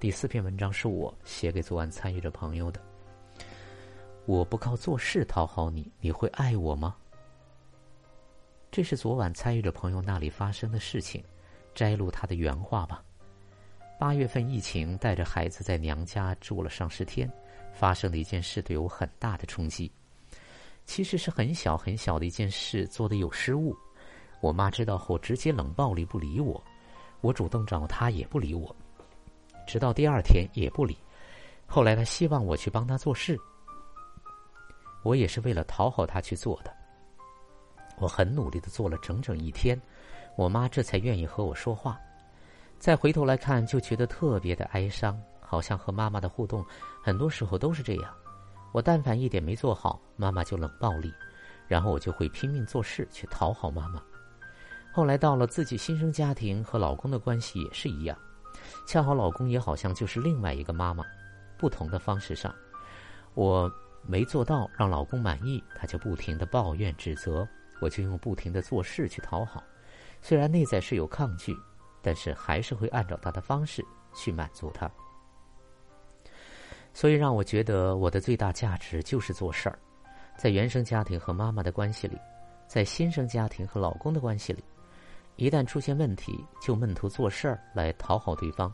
第四篇文章是我写给昨晚参与者朋友的。我不靠做事讨好你，你会爱我吗？这是昨晚参与者朋友那里发生的事情，摘录他的原话吧。八月份疫情，带着孩子在娘家住了上十天，发生的一件事对我很大的冲击。其实是很小很小的一件事，做的有失误。我妈知道后直接冷暴力不理我，我主动找她也不理我，直到第二天也不理。后来他希望我去帮他做事，我也是为了讨好他去做的。我很努力的做了整整一天，我妈这才愿意和我说话。再回头来看，就觉得特别的哀伤，好像和妈妈的互动，很多时候都是这样。我但凡一点没做好，妈妈就冷暴力，然后我就会拼命做事去讨好妈妈。后来到了自己新生家庭，和老公的关系也是一样，恰好老公也好像就是另外一个妈妈，不同的方式上，我没做到让老公满意，他就不停的抱怨指责，我就用不停的做事去讨好，虽然内在是有抗拒。但是还是会按照他的方式去满足他，所以让我觉得我的最大价值就是做事儿。在原生家庭和妈妈的关系里，在新生家庭和老公的关系里，一旦出现问题，就闷头做事儿来讨好对方。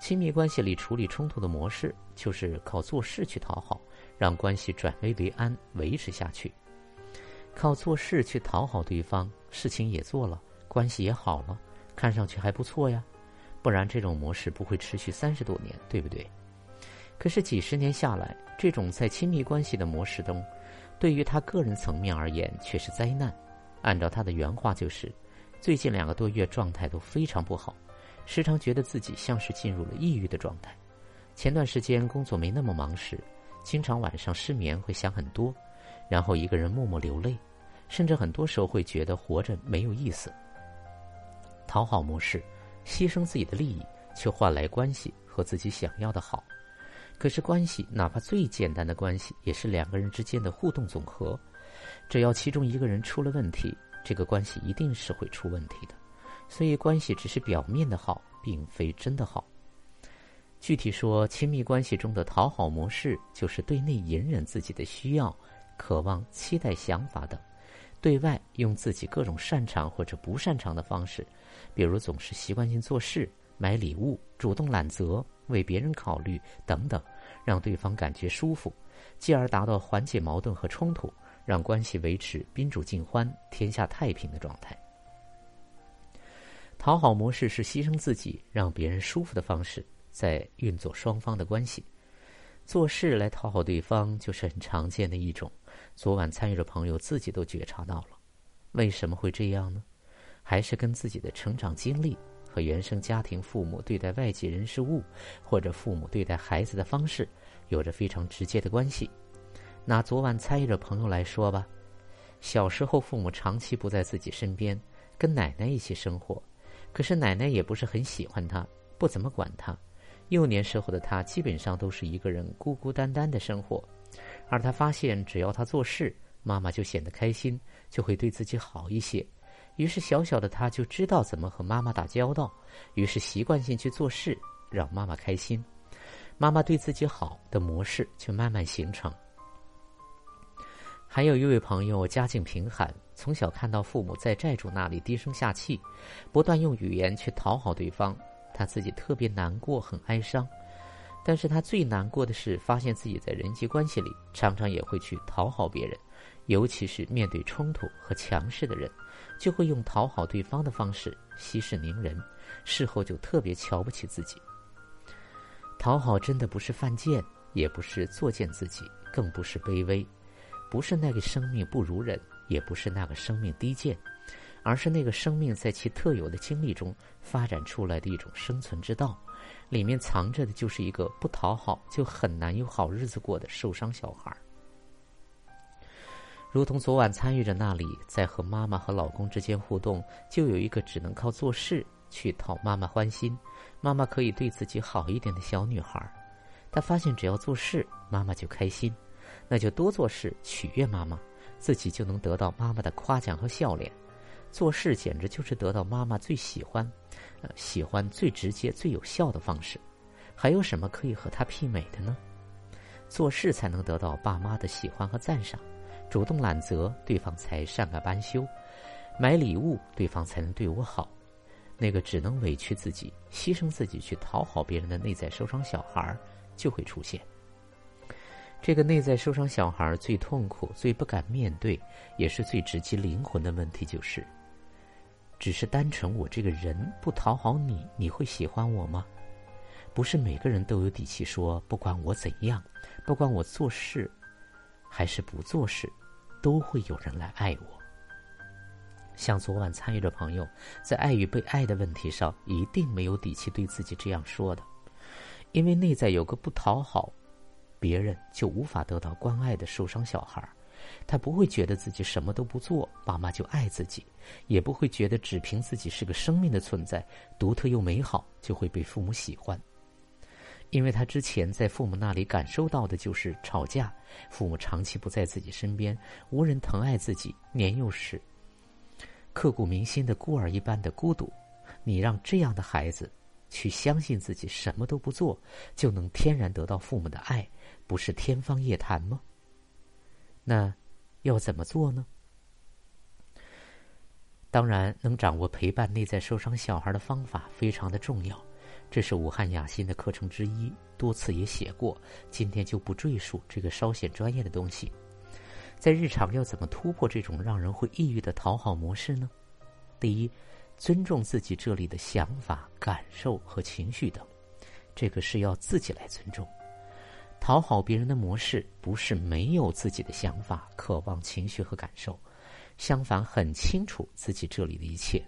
亲密关系里处理冲突的模式就是靠做事去讨好，让关系转危为安，维持下去。靠做事去讨好对方，事情也做了，关系也好了。看上去还不错呀，不然这种模式不会持续三十多年，对不对？可是几十年下来，这种在亲密关系的模式中，对于他个人层面而言却是灾难。按照他的原话就是：最近两个多月状态都非常不好，时常觉得自己像是进入了抑郁的状态。前段时间工作没那么忙时，经常晚上失眠，会想很多，然后一个人默默流泪，甚至很多时候会觉得活着没有意思。讨好模式，牺牲自己的利益，却换来关系和自己想要的好。可是关系，哪怕最简单的关系，也是两个人之间的互动总和。只要其中一个人出了问题，这个关系一定是会出问题的。所以，关系只是表面的好，并非真的好。具体说，亲密关系中的讨好模式，就是对内隐忍自己的需要、渴望、期待、想法等。对外用自己各种擅长或者不擅长的方式，比如总是习惯性做事、买礼物、主动揽责、为别人考虑等等，让对方感觉舒服，继而达到缓解矛盾和冲突，让关系维持宾主尽欢、天下太平的状态。讨好模式是牺牲自己让别人舒服的方式，在运作双方的关系。做事来讨好对方，就是很常见的一种。昨晚参与的朋友自己都觉察到了，为什么会这样呢？还是跟自己的成长经历和原生家庭父母对待外界人事物，或者父母对待孩子的方式，有着非常直接的关系。拿昨晚参与的朋友来说吧，小时候父母长期不在自己身边，跟奶奶一起生活，可是奶奶也不是很喜欢他，不怎么管他。幼年时候的他基本上都是一个人孤孤单单的生活。而他发现，只要他做事，妈妈就显得开心，就会对自己好一些。于是，小小的他就知道怎么和妈妈打交道，于是习惯性去做事，让妈妈开心。妈妈对自己好的模式就慢慢形成。还有一位朋友，家境贫寒，从小看到父母在债主那里低声下气，不断用语言去讨好对方，他自己特别难过，很哀伤。但是他最难过的是，发现自己在人际关系里常常也会去讨好别人，尤其是面对冲突和强势的人，就会用讨好对方的方式息事宁人，事后就特别瞧不起自己。讨好真的不是犯贱，也不是作践自己，更不是卑微，不是那个生命不如人，也不是那个生命低贱，而是那个生命在其特有的经历中发展出来的一种生存之道。里面藏着的就是一个不讨好就很难有好日子过的受伤小孩。如同昨晚参与者那里，在和妈妈和老公之间互动，就有一个只能靠做事去讨妈妈欢心，妈妈可以对自己好一点的小女孩。她发现只要做事，妈妈就开心，那就多做事取悦妈妈，自己就能得到妈妈的夸奖和笑脸。做事简直就是得到妈妈最喜欢。喜欢最直接、最有效的方式，还有什么可以和他媲美的呢？做事才能得到爸妈的喜欢和赞赏，主动揽责，对方才善罢甘休；买礼物，对方才能对我好。那个只能委屈自己、牺牲自己去讨好别人的内在受伤小孩就会出现。这个内在受伤小孩最痛苦、最不敢面对，也是最直击灵魂的问题，就是：只是单纯我这个人不讨好你，你会喜欢我吗？不是每个人都有底气说，不管我怎样，不管我做事还是不做事，都会有人来爱我。像昨晚参与的朋友，在爱与被爱的问题上，一定没有底气对自己这样说的，因为内在有个不讨好别人就无法得到关爱的受伤小孩，他不会觉得自己什么都不做，爸妈就爱自己，也不会觉得只凭自己是个生命的存在，独特又美好，就会被父母喜欢，因为他之前在父母那里感受到的就是吵架，父母长期不在自己身边，无人疼爱自己，年幼时。刻骨铭心的孤儿一般的孤独，你让这样的孩子去相信自己什么都不做就能天然得到父母的爱，不是天方夜谭吗？那要怎么做呢？当然，能掌握陪伴内在受伤小孩的方法非常的重要，这是武汉雅欣的课程之一，多次也写过，今天就不赘述这个稍显专业的东西。在日常要怎么突破这种让人会抑郁的讨好模式呢？第一，尊重自己这里的想法、感受和情绪等，这个是要自己来尊重。讨好别人的模式不是没有自己的想法、渴望、情绪和感受，相反，很清楚自己这里的一切，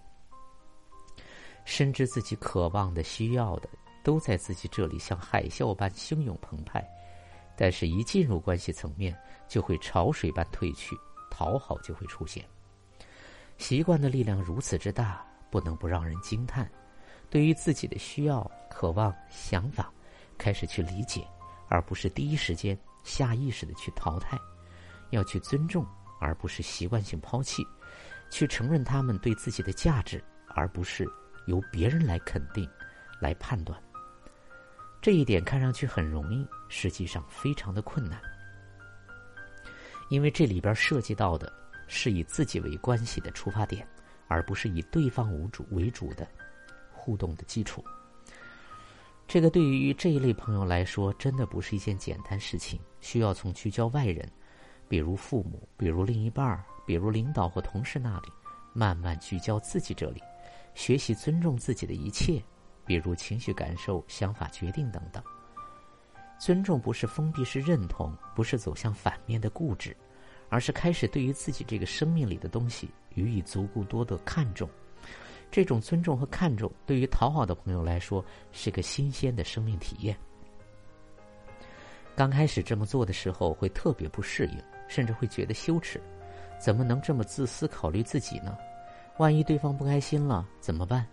深知自己渴望的、需要的都在自己这里，像海啸般汹涌澎湃。但是，一进入关系层面，就会潮水般退去，讨好就会出现。习惯的力量如此之大，不能不让人惊叹。对于自己的需要、渴望、想法，开始去理解，而不是第一时间下意识的去淘汰。要去尊重，而不是习惯性抛弃；去承认他们对自己的价值，而不是由别人来肯定、来判断。这一点看上去很容易，实际上非常的困难，因为这里边涉及到的是以自己为关系的出发点，而不是以对方为主为主的互动的基础。这个对于这一类朋友来说，真的不是一件简单事情，需要从聚焦外人，比如父母，比如另一半比如领导或同事那里，慢慢聚焦自己这里，学习尊重自己的一切。比如情绪感受、想法决定等等。尊重不是封闭式认同，不是走向反面的固执，而是开始对于自己这个生命里的东西予以足够多的看重。这种尊重和看重，对于讨好的朋友来说是个新鲜的生命体验。刚开始这么做的时候，会特别不适应，甚至会觉得羞耻。怎么能这么自私考虑自己呢？万一对方不开心了怎么办？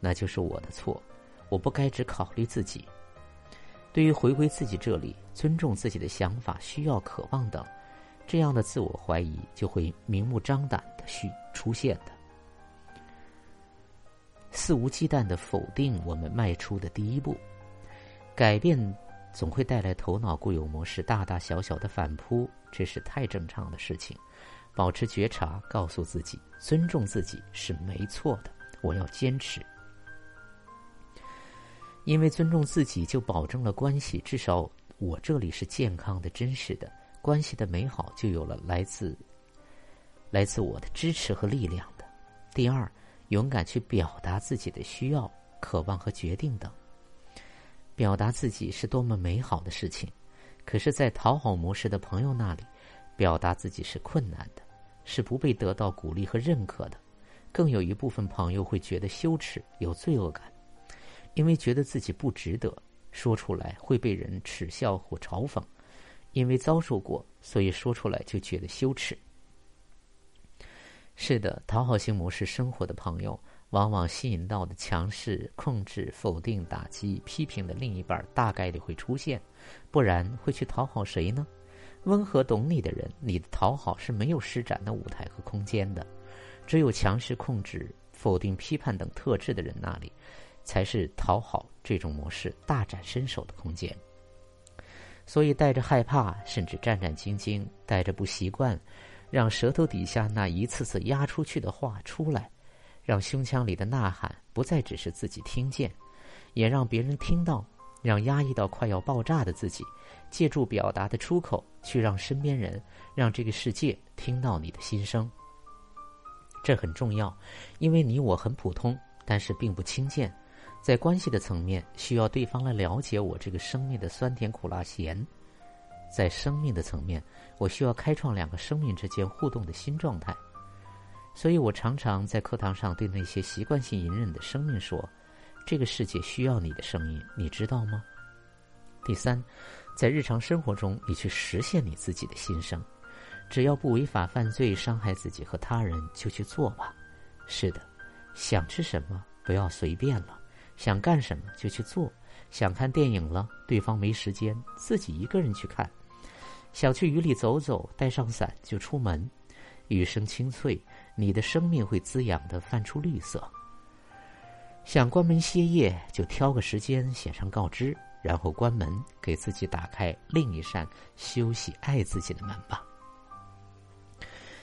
那就是我的错。我不该只考虑自己。对于回归自己这里，尊重自己的想法、需要、渴望等，这样的自我怀疑就会明目张胆的去出现的。肆无忌惮的否定我们迈出的第一步，改变总会带来头脑固有模式大大小小的反扑，这是太正常的事情。保持觉察，告诉自己，尊重自己是没错的，我要坚持。因为尊重自己，就保证了关系。至少我这里是健康的、真实的，关系的美好就有了来自来自我的支持和力量的。第二，勇敢去表达自己的需要、渴望和决定等。表达自己是多么美好的事情，可是，在讨好模式的朋友那里，表达自己是困难的，是不被得到鼓励和认可的。更有一部分朋友会觉得羞耻、有罪恶感。因为觉得自己不值得说出来会被人耻笑或嘲讽，因为遭受过，所以说出来就觉得羞耻。是的，讨好型模式生活的朋友，往往吸引到的强势、控制、否定、打击、批评的另一半，大概率会出现，不然会去讨好谁呢？温和懂你的人，你的讨好是没有施展的舞台和空间的，只有强势、控制、否定、批判等特质的人那里。才是讨好这种模式大展身手的空间。所以，带着害怕，甚至战战兢兢，带着不习惯，让舌头底下那一次次压出去的话出来，让胸腔里的呐喊不再只是自己听见，也让别人听到，让压抑到快要爆炸的自己，借助表达的出口，去让身边人，让这个世界听到你的心声。这很重要，因为你我很普通，但是并不轻贱。在关系的层面，需要对方来了解我这个生命的酸甜苦辣咸；在生命的层面，我需要开创两个生命之间互动的新状态。所以我常常在课堂上对那些习惯性隐忍的生命说：“这个世界需要你的声音，你知道吗？”第三，在日常生活中，你去实现你自己的心声，只要不违法犯罪、伤害自己和他人，就去做吧。是的，想吃什么不要随便了。想干什么就去做，想看电影了，对方没时间，自己一个人去看；想去雨里走走，带上伞就出门。雨声清脆，你的生命会滋养的泛出绿色。想关门歇业，就挑个时间写上告知，然后关门，给自己打开另一扇休息、爱自己的门吧。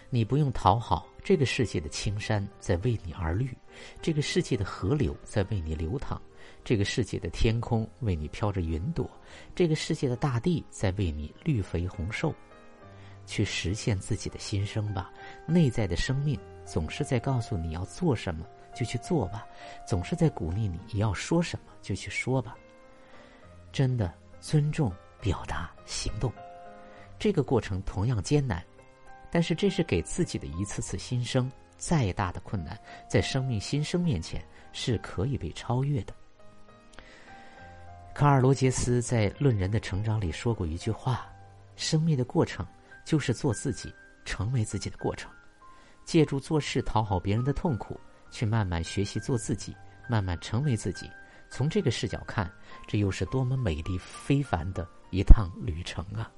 你不用讨好，这个世界的青山在为你而绿，这个世界的河流在为你流淌，这个世界的天空为你飘着云朵，这个世界的大地在为你绿肥红瘦。去实现自己的心声吧，内在的生命总是在告诉你要做什么就去做吧，总是在鼓励你要说什么就去说吧。真的尊重、表达、行动，这个过程同样艰难。但是这是给自己的一次次新生，再大的困难，在生命新生面前是可以被超越的。卡尔·罗杰斯在《论人的成长》里说过一句话：“生命的过程就是做自己，成为自己的过程。借助做事讨好别人的痛苦，去慢慢学习做自己，慢慢成为自己。从这个视角看，这又是多么美丽非凡的一趟旅程啊！”